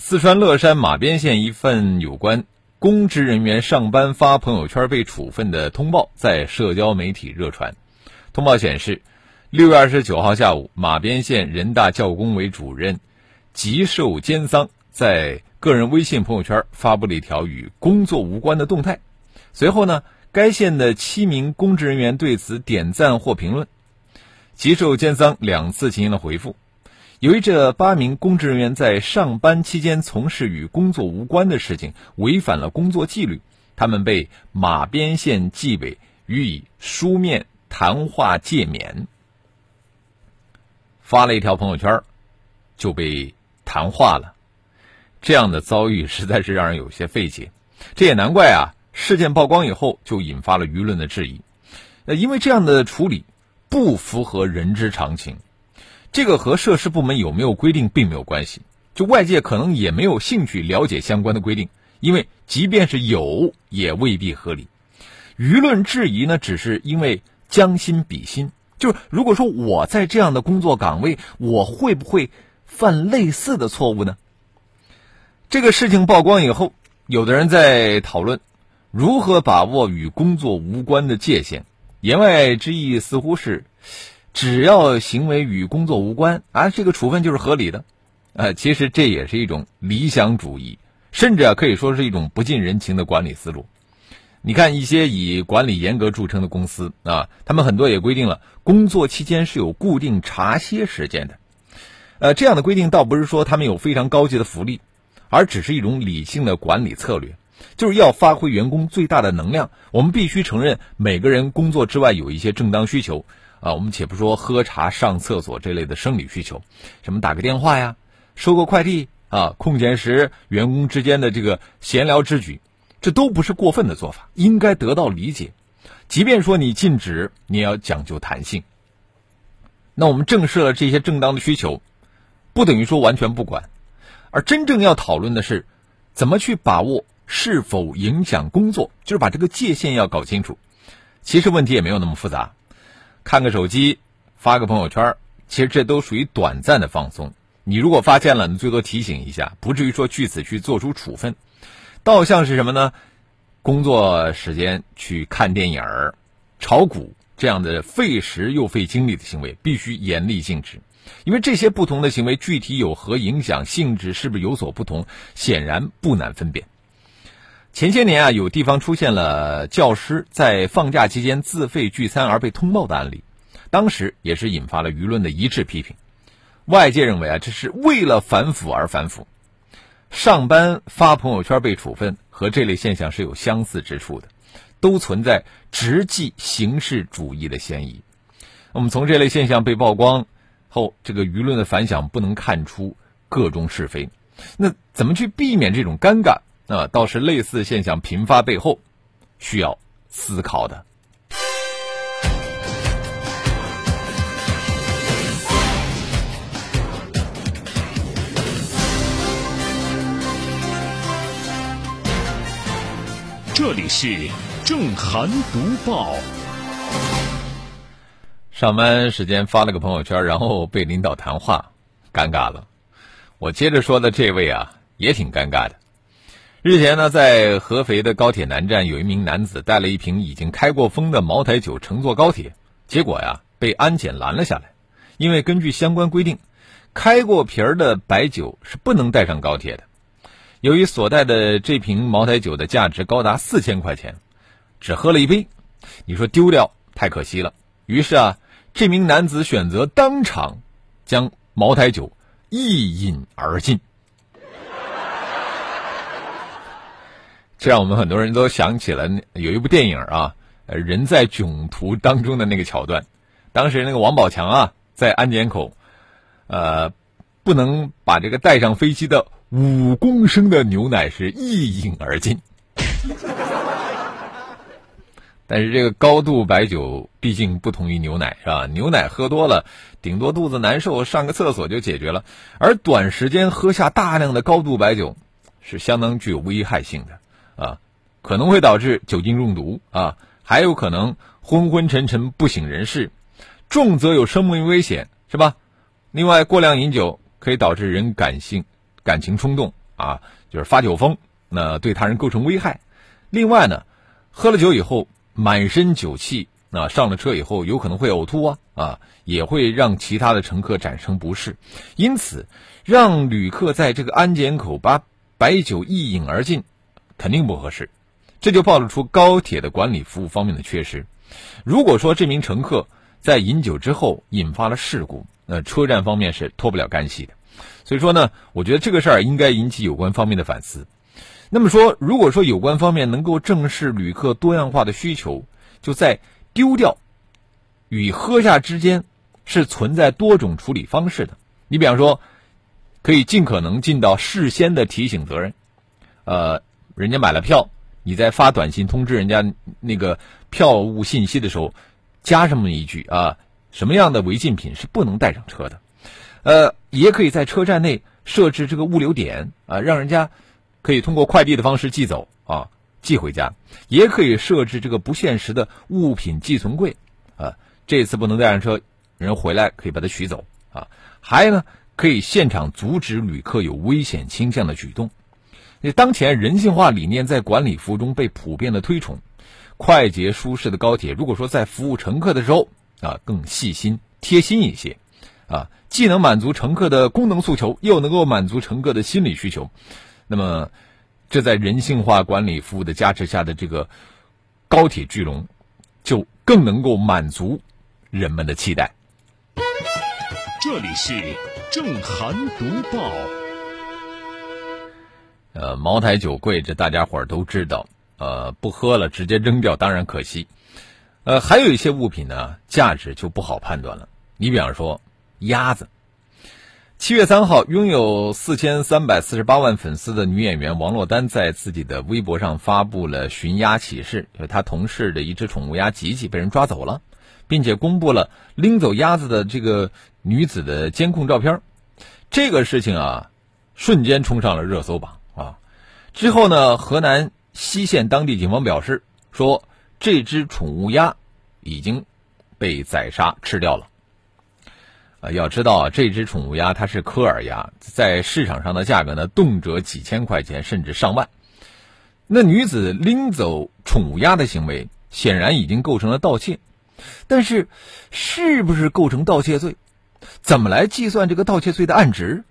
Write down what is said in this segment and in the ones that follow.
四川乐山马边县一份有关公职人员上班发朋友圈被处分的通报在社交媒体热传。通报显示，六月二十九号下午，马边县人大教工委主任吉寿坚桑在个人微信朋友圈发布了一条与工作无关的动态。随后呢，该县的七名公职人员对此点赞或评论。吉寿坚桑两次进行了回复。由于这八名公职人员在上班期间从事与工作无关的事情，违反了工作纪律，他们被马边县纪委予以书面谈话诫勉。发了一条朋友圈，就被谈话了，这样的遭遇实在是让人有些费解。这也难怪啊！事件曝光以后，就引发了舆论的质疑。呃，因为这样的处理不符合人之常情。这个和涉事部门有没有规定并没有关系，就外界可能也没有兴趣了解相关的规定，因为即便是有，也未必合理。舆论质疑呢，只是因为将心比心，就是如果说我在这样的工作岗位，我会不会犯类似的错误呢？这个事情曝光以后，有的人在讨论如何把握与工作无关的界限，言外之意似乎是。只要行为与工作无关啊，这个处分就是合理的，呃，其实这也是一种理想主义，甚至啊可以说是一种不近人情的管理思路。你看一些以管理严格著称的公司啊，他们很多也规定了工作期间是有固定茶歇时间的。呃，这样的规定倒不是说他们有非常高级的福利，而只是一种理性的管理策略，就是要发挥员工最大的能量。我们必须承认，每个人工作之外有一些正当需求。啊，我们且不说喝茶、上厕所这类的生理需求，什么打个电话呀、收个快递啊，空闲时员工之间的这个闲聊之举，这都不是过分的做法，应该得到理解。即便说你禁止，你也要讲究弹性。那我们正视了这些正当的需求，不等于说完全不管，而真正要讨论的是，怎么去把握是否影响工作，就是把这个界限要搞清楚。其实问题也没有那么复杂。看个手机，发个朋友圈，其实这都属于短暂的放松。你如果发现了，你最多提醒一下，不至于说据此去做出处分。倒像是什么呢？工作时间去看电影、炒股这样的费时又费精力的行为，必须严厉禁止。因为这些不同的行为具体有何影响、性质是不是有所不同，显然不难分辨。前些年啊，有地方出现了教师在放假期间自费聚餐而被通报的案例，当时也是引发了舆论的一致批评。外界认为啊，这是为了反腐而反腐。上班发朋友圈被处分和这类现象是有相似之处的，都存在直系形式主义的嫌疑。我们从这类现象被曝光后，这个舆论的反响不能看出个中是非。那怎么去避免这种尴尬？那倒是类似现象频发背后需要思考的。这里是正涵读报。上班时间发了个朋友圈，然后被领导谈话，尴尬了。我接着说的这位啊，也挺尴尬的。日前呢，在合肥的高铁南站，有一名男子带了一瓶已经开过封的茅台酒乘坐高铁，结果呀被安检拦了下来。因为根据相关规定，开过瓶儿的白酒是不能带上高铁的。由于所带的这瓶茅台酒的价值高达四千块钱，只喝了一杯，你说丢掉太可惜了。于是啊，这名男子选择当场将茅台酒一饮而尽。这让我们很多人都想起了有一部电影啊，人在囧途当中的那个桥段。当时那个王宝强啊，在安检口，呃，不能把这个带上飞机的五公升的牛奶是一饮而尽。但是这个高度白酒毕竟不同于牛奶，是吧？牛奶喝多了，顶多肚子难受，上个厕所就解决了；而短时间喝下大量的高度白酒，是相当具有危害性的啊，可能会导致酒精中毒啊，还有可能昏昏沉沉不省人事，重则有生命危险，是吧？另外，过量饮酒可以导致人感性、感情冲动啊，就是发酒疯，那对他人构成危害。另外呢，喝了酒以后。满身酒气啊，上了车以后有可能会呕吐啊啊，也会让其他的乘客产生不适，因此让旅客在这个安检口把白酒一饮而尽，肯定不合适。这就暴露出高铁的管理服务方面的缺失。如果说这名乘客在饮酒之后引发了事故，那车站方面是脱不了干系的。所以说呢，我觉得这个事儿应该引起有关方面的反思。那么说，如果说有关方面能够正视旅客多样化的需求，就在丢掉与喝下之间是存在多种处理方式的。你比方说，可以尽可能尽到事先的提醒责任。呃，人家买了票，你在发短信通知人家那个票务信息的时候，加这么一句啊，什么样的违禁品是不能带上车的？呃，也可以在车站内设置这个物流点啊，让人家。可以通过快递的方式寄走啊，寄回家，也可以设置这个不限时的物品寄存柜啊。这次不能带上车，人回来可以把它取走啊。还呢，可以现场阻止旅客有危险倾向的举动。那当前人性化理念在管理服务中被普遍的推崇，快捷舒适的高铁，如果说在服务乘客的时候啊，更细心贴心一些啊，既能满足乘客的功能诉求，又能够满足乘客的心理需求。那么，这在人性化管理服务的加持下的这个高铁巨龙，就更能够满足人们的期待。这里是正涵读报。呃，茅台酒贵，这大家伙儿都知道。呃，不喝了，直接扔掉，当然可惜。呃，还有一些物品呢，价值就不好判断了。你比方说鸭子。七月三号，拥有四千三百四十八万粉丝的女演员王珞丹在自己的微博上发布了寻鸭启事，就她同事的一只宠物鸭吉吉被人抓走了，并且公布了拎走鸭子的这个女子的监控照片。这个事情啊，瞬间冲上了热搜榜啊！之后呢，河南西县当地警方表示说，这只宠物鸭已经被宰杀吃掉了。啊，要知道，这只宠物鸭它是科尔鸭，在市场上的价格呢，动辄几千块钱，甚至上万。那女子拎走宠物鸭的行为，显然已经构成了盗窃。但是，是不是构成盗窃罪？怎么来计算这个盗窃罪的案值？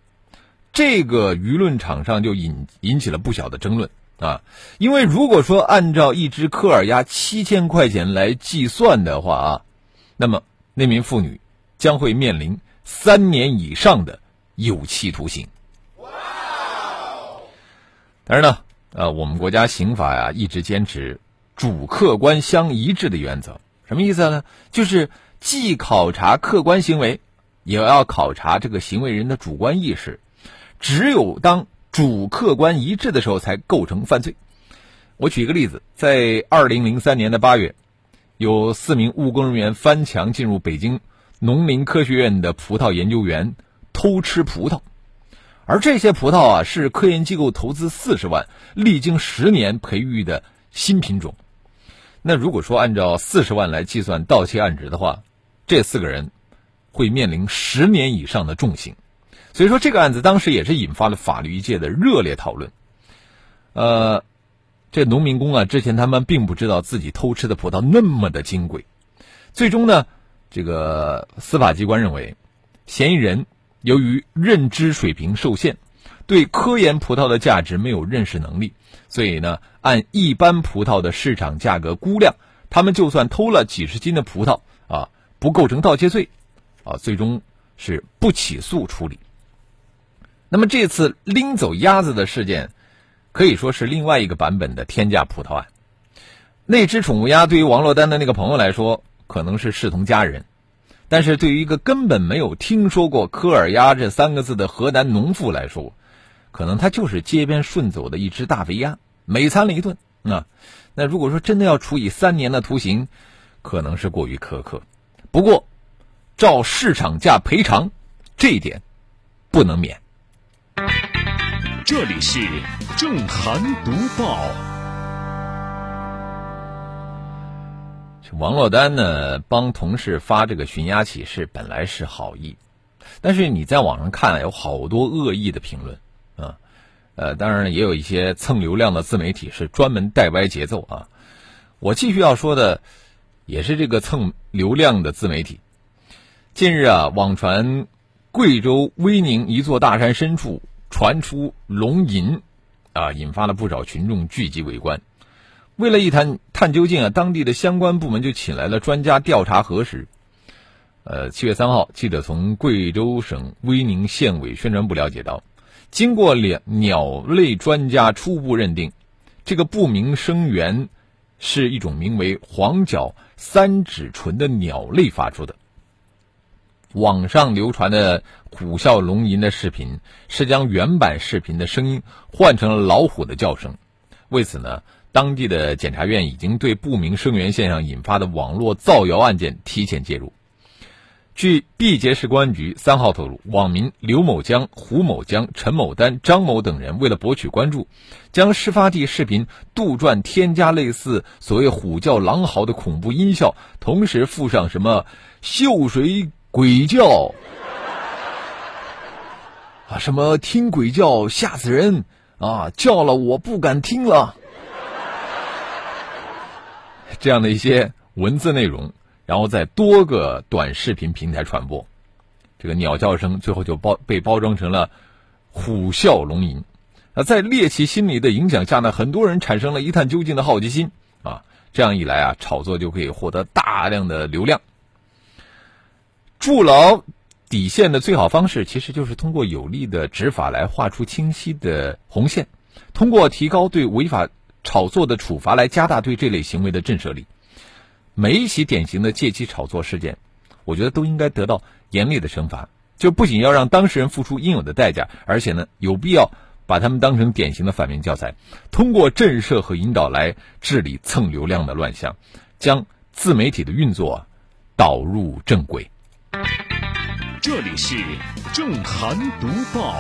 这个舆论场上就引引起了不小的争论啊。因为如果说按照一只科尔鸭七千块钱来计算的话啊，那么那名妇女。将会面临三年以上的有期徒刑。但是呢，呃，我们国家刑法呀一直坚持主客观相一致的原则。什么意思呢？就是既考察客观行为，也要考察这个行为人的主观意识。只有当主客观一致的时候，才构成犯罪。我举一个例子，在二零零三年的八月，有四名务工人员翻墙进入北京。农林科学院的葡萄研究员偷吃葡萄，而这些葡萄啊是科研机构投资四十万、历经十年培育的新品种。那如果说按照四十万来计算盗窃案值的话，这四个人会面临十年以上的重刑。所以说这个案子当时也是引发了法律界的热烈讨论。呃，这农民工啊，之前他们并不知道自己偷吃的葡萄那么的金贵，最终呢。这个司法机关认为，嫌疑人由于认知水平受限，对科研葡萄的价值没有认识能力，所以呢，按一般葡萄的市场价格估量，他们就算偷了几十斤的葡萄啊，不构成盗窃罪，啊，最终是不起诉处理。那么这次拎走鸭子的事件，可以说是另外一个版本的天价葡萄案。那只宠物鸭对于王珞丹的那个朋友来说。可能是视同家人，但是对于一个根本没有听说过科尔鸭这三个字的河南农妇来说，可能他就是街边顺走的一只大肥鸭，美餐了一顿。那那如果说真的要处以三年的徒刑，可能是过于苛刻。不过，照市场价赔偿，这一点不能免。这里是正涵读报。王珞丹呢，帮同事发这个寻鸭启事，本来是好意，但是你在网上看，有好多恶意的评论啊。呃，当然也有一些蹭流量的自媒体是专门带歪节奏啊。我继续要说的，也是这个蹭流量的自媒体。近日啊，网传贵州威宁一座大山深处传出龙吟，啊，引发了不少群众聚集围观。为了一探探究竟啊，当地的相关部门就请来了专家调查核实。呃，七月三号，记者从贵州省威宁县委宣传部了解到。经过两鸟类专家初步认定，这个不明声源是一种名为黄角三指鹑的鸟类发出的。网上流传的虎啸龙吟的视频是将原版视频的声音换成了老虎的叫声。为此呢，当地的检察院已经对不明声源现象引发的网络造谣案件提前介入。据毕节市公安局三号透露，网民刘某江、胡某江、陈某丹、张某等人为了博取关注，将事发地视频杜撰添加类似所谓“虎叫狼嚎”的恐怖音效，同时附上什么“秀水鬼叫”啊，什么“听鬼叫吓死人”啊，叫了我不敢听了，这样的一些文字内容。然后在多个短视频平台传播，这个鸟叫声最后就包被包装成了虎啸龙吟。那在猎奇心理的影响下呢，很多人产生了一探究竟的好奇心啊。这样一来啊，炒作就可以获得大量的流量。筑牢底线的最好方式，其实就是通过有力的执法来画出清晰的红线，通过提高对违法炒作的处罚来加大对这类行为的震慑力。每一起典型的借机炒作事件，我觉得都应该得到严厉的惩罚。就不仅要让当事人付出应有的代价，而且呢，有必要把他们当成典型的反面教材，通过震慑和引导来治理蹭流量的乱象，将自媒体的运作导入正轨。这里是正涵读报。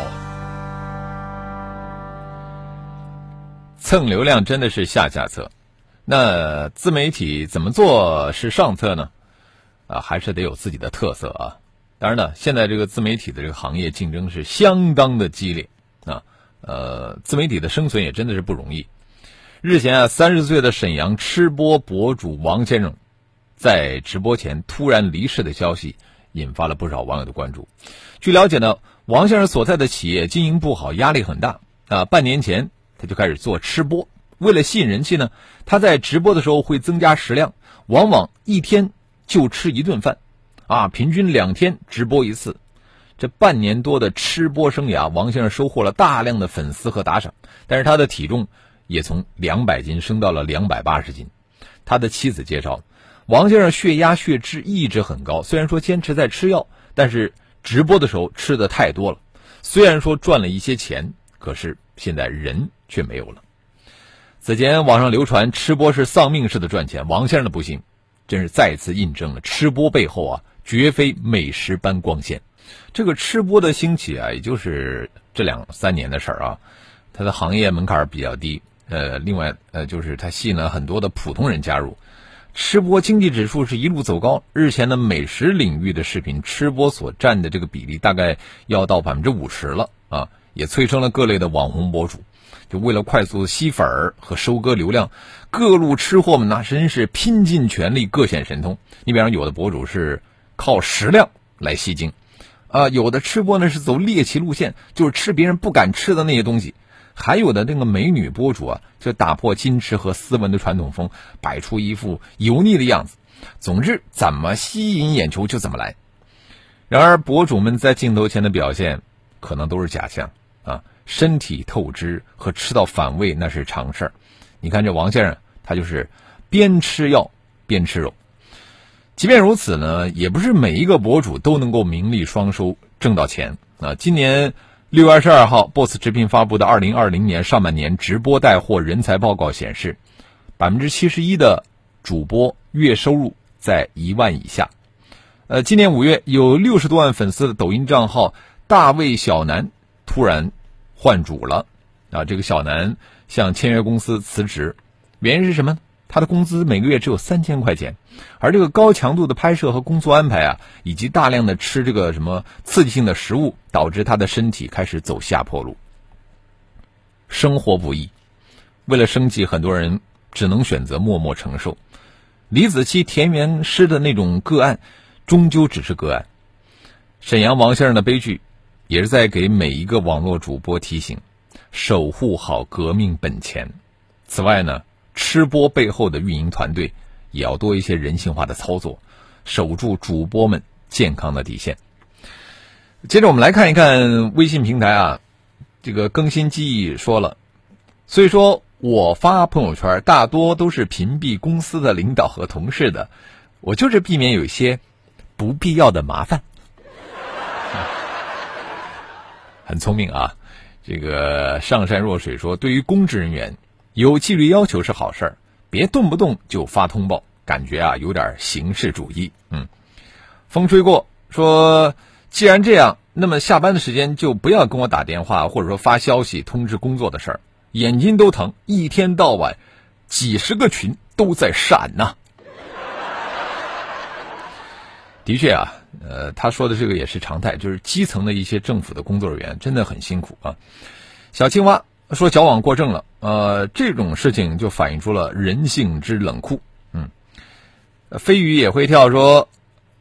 蹭流量真的是下下策。那自媒体怎么做是上策呢？啊，还是得有自己的特色啊。当然呢，现在这个自媒体的这个行业竞争是相当的激烈啊。呃，自媒体的生存也真的是不容易。日前啊，三十岁的沈阳吃播博主王先生在直播前突然离世的消息，引发了不少网友的关注。据了解呢，王先生所在的企业经营不好，压力很大啊。半年前他就开始做吃播。为了吸引人气呢，他在直播的时候会增加食量，往往一天就吃一顿饭，啊，平均两天直播一次。这半年多的吃播生涯，王先生收获了大量的粉丝和打赏，但是他的体重也从两百斤升到了两百八十斤。他的妻子介绍，王先生血压血脂一直很高，虽然说坚持在吃药，但是直播的时候吃的太多了。虽然说赚了一些钱，可是现在人却没有了。此前网上流传吃播是丧命式的赚钱，王先生的不幸，真是再次印证了吃播背后啊，绝非美食般光鲜。这个吃播的兴起啊，也就是这两三年的事儿啊，它的行业门槛比较低，呃，另外呃，就是它吸引了很多的普通人加入，吃播经济指数是一路走高。日前的美食领域的视频吃播所占的这个比例大概要到百分之五十了啊，也催生了各类的网红博主。就为了快速吸粉儿和收割流量，各路吃货们那真是拼尽全力，各显神通。你比方有的博主是靠食量来吸睛，啊，有的吃播呢是走猎奇路线，就是吃别人不敢吃的那些东西；还有的那个美女博主啊，就打破矜持和斯文的传统风，摆出一副油腻的样子。总之，怎么吸引眼球就怎么来。然而，博主们在镜头前的表现可能都是假象啊。身体透支和吃到反胃那是常事儿，你看这王先生，他就是边吃药边吃肉。即便如此呢，也不是每一个博主都能够名利双收挣到钱啊。今年六月二十二号，Boss 直聘发布的二零二零年上半年直播带货人才报告显示，百分之七十一的主播月收入在一万以下。呃，今年五月，有六十多万粉丝的抖音账号大卫小南突然换主了。啊，这个小南向签约公司辞职，原因是什么？他的工资每个月只有三千块钱，而这个高强度的拍摄和工作安排啊，以及大量的吃这个什么刺激性的食物，导致他的身体开始走下坡路。生活不易，为了生计，很多人只能选择默默承受。李子柒、田园诗的那种个案，终究只是个案。沈阳王先生的悲剧，也是在给每一个网络主播提醒：守护好革命本钱。此外呢？直播背后的运营团队也要多一些人性化的操作，守住主播们健康的底线。接着我们来看一看微信平台啊，这个更新记忆说了，所以说我发朋友圈大多都是屏蔽公司的领导和同事的，我就是避免有一些不必要的麻烦。很聪明啊，这个上善若水说，对于公职人员。有纪律要求是好事儿，别动不动就发通报，感觉啊有点形式主义。嗯，风吹过说，既然这样，那么下班的时间就不要跟我打电话，或者说发消息通知工作的事儿，眼睛都疼，一天到晚几十个群都在闪呐。的确啊，呃，他说的这个也是常态，就是基层的一些政府的工作人员真的很辛苦啊。小青蛙。说矫枉过正了，呃，这种事情就反映出了人性之冷酷。嗯，飞鱼也会跳，说，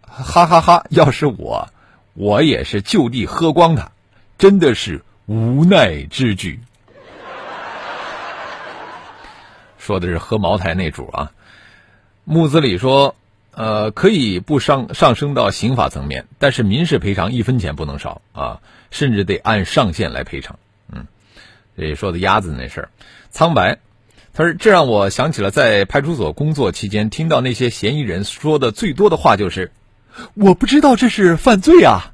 哈哈哈！要是我，我也是就地喝光它，真的是无奈之举。说的是喝茅台那主啊。木子李说，呃，可以不上上升到刑法层面，但是民事赔偿一分钱不能少啊，甚至得按上限来赔偿。这说的鸭子那事儿，苍白，他说这让我想起了在派出所工作期间听到那些嫌疑人说的最多的话就是：“我不知道这是犯罪啊。”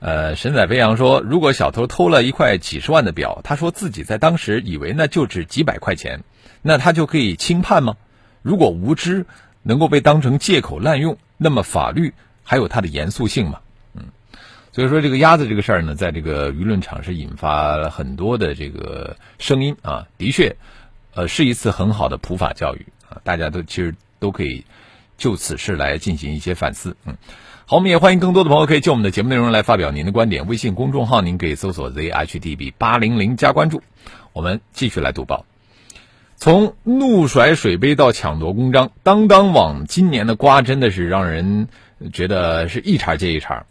呃，神采飞扬说，如果小偷偷了一块几十万的表，他说自己在当时以为那就值几百块钱，那他就可以轻判吗？如果无知能够被当成借口滥用，那么法律还有它的严肃性吗？所以说，这个鸭子这个事儿呢，在这个舆论场是引发了很多的这个声音啊。的确，呃，是一次很好的普法教育啊，大家都其实都可以就此事来进行一些反思。嗯，好，我们也欢迎更多的朋友可以就我们的节目内容来发表您的观点。微信公众号您可以搜索 zhdb 八零零加关注。我们继续来读报。从怒甩水杯到抢夺公章，当当网今年的瓜真的是让人觉得是一茬接一茬。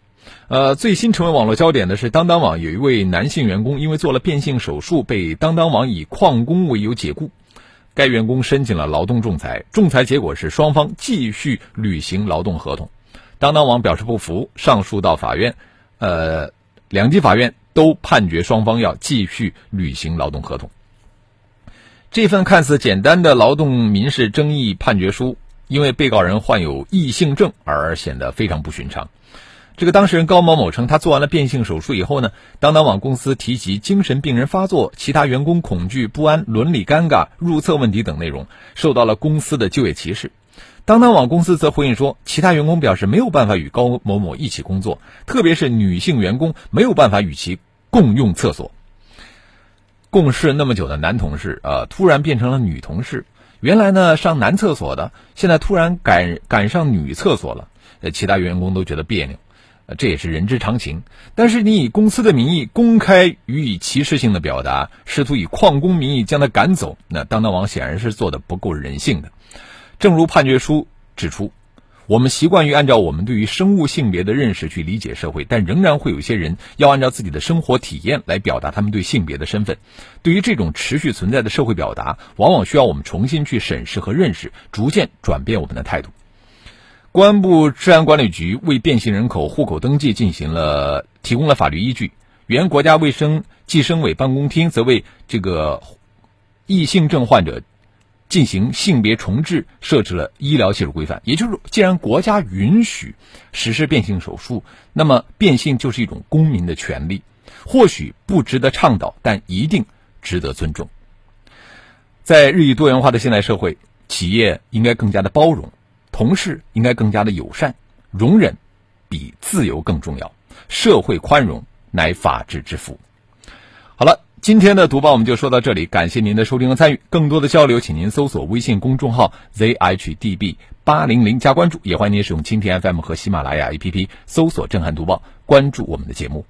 呃，最新成为网络焦点的是，当当网有一位男性员工因为做了变性手术，被当当网以旷工为由解雇。该员工申请了劳动仲裁，仲裁结果是双方继续履行劳动合同。当当网表示不服，上诉到法院，呃，两级法院都判决双方要继续履行劳动合同。这份看似简单的劳动民事争议判决书，因为被告人患有异性症而显得非常不寻常。这个当事人高某某称，他做完了变性手术以后呢，当当网公司提及精神病人发作、其他员工恐惧不安、伦理尴尬、入厕问题等内容，受到了公司的就业歧视。当当网公司则回应说，其他员工表示没有办法与高某某一起工作，特别是女性员工没有办法与其共用厕所。共事那么久的男同事啊，突然变成了女同事，原来呢上男厕所的，现在突然赶赶上女厕所了，呃，其他员工都觉得别扭。这也是人之常情，但是你以公司的名义公开予以歧视性的表达，试图以旷工名义将他赶走，那当当网显然是做的不够人性的。正如判决书指出，我们习惯于按照我们对于生物性别的认识去理解社会，但仍然会有一些人要按照自己的生活体验来表达他们对性别的身份。对于这种持续存在的社会表达，往往需要我们重新去审视和认识，逐渐转变我们的态度。公安部治安管理局为变性人口户口登记进行了提供了法律依据，原国家卫生计生委办公厅则为这个异性症患者进行性别重置，设置了医疗技术规范。也就是，既然国家允许实施变性手术，那么变性就是一种公民的权利。或许不值得倡导，但一定值得尊重。在日益多元化的现代社会，企业应该更加的包容，同事应该更加的友善。容忍比自由更重要，社会宽容乃法治之福。好了。今天的读报我们就说到这里，感谢您的收听和参与。更多的交流，请您搜索微信公众号 zhdb 八零零加关注，也欢迎您使用蜻蜓 FM 和喜马拉雅 APP 搜索“震撼读报”，关注我们的节目。